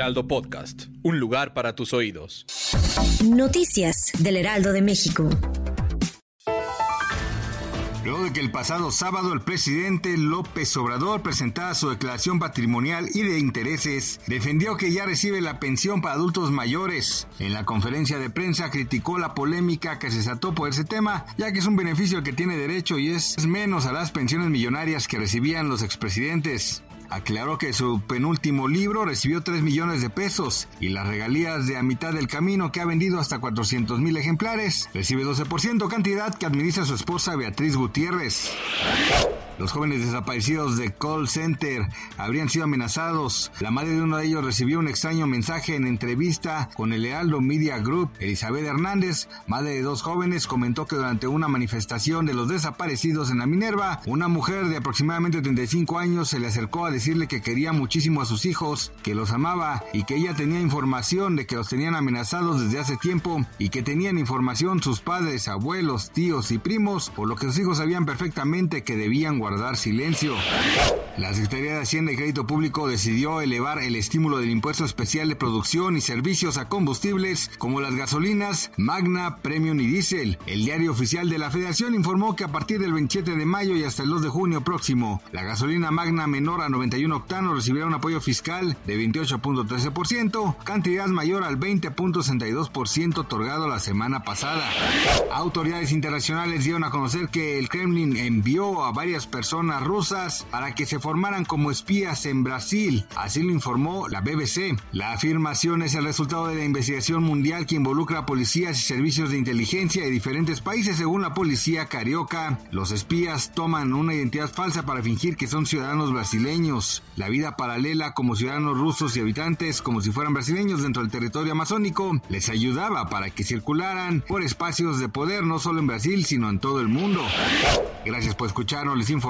Heraldo Podcast, un lugar para tus oídos. Noticias del Heraldo de México. Luego de que el pasado sábado el presidente López Obrador presentara su declaración patrimonial y de intereses, defendió que ya recibe la pensión para adultos mayores. En la conferencia de prensa criticó la polémica que se desató por ese tema, ya que es un beneficio al que tiene derecho y es menos a las pensiones millonarias que recibían los expresidentes. Aclaró que su penúltimo libro recibió 3 millones de pesos y las regalías de a mitad del camino que ha vendido hasta 400 mil ejemplares. Recibe 12% cantidad que administra su esposa Beatriz Gutiérrez. Los jóvenes desaparecidos de call center habrían sido amenazados. La madre de uno de ellos recibió un extraño mensaje en entrevista con el Lealdo Media Group. Elizabeth Hernández, madre de dos jóvenes, comentó que durante una manifestación de los desaparecidos en la Minerva, una mujer de aproximadamente 35 años se le acercó a decirle que quería muchísimo a sus hijos, que los amaba y que ella tenía información de que los tenían amenazados desde hace tiempo y que tenían información sus padres, abuelos, tíos y primos, por lo que sus hijos sabían perfectamente que debían guardar guardar silencio. La Secretaría de Hacienda y Crédito Público decidió elevar el estímulo del impuesto especial de producción y servicios a combustibles como las gasolinas, Magna, Premium y Diesel. El diario oficial de la Federación informó que a partir del 27 de mayo y hasta el 2 de junio próximo, la gasolina Magna menor a 91 octanos recibirá un apoyo fiscal de 28.13%, cantidad mayor al 20.62% otorgado la semana pasada. Autoridades internacionales dieron a conocer que el Kremlin envió a varias personas personas rusas para que se formaran como espías en Brasil, así lo informó la BBC. La afirmación es el resultado de la investigación mundial que involucra a policías y servicios de inteligencia de diferentes países según la policía carioca. Los espías toman una identidad falsa para fingir que son ciudadanos brasileños. La vida paralela como ciudadanos rusos y habitantes como si fueran brasileños dentro del territorio amazónico les ayudaba para que circularan por espacios de poder no solo en Brasil sino en todo el mundo. Gracias por escucharnos, les informo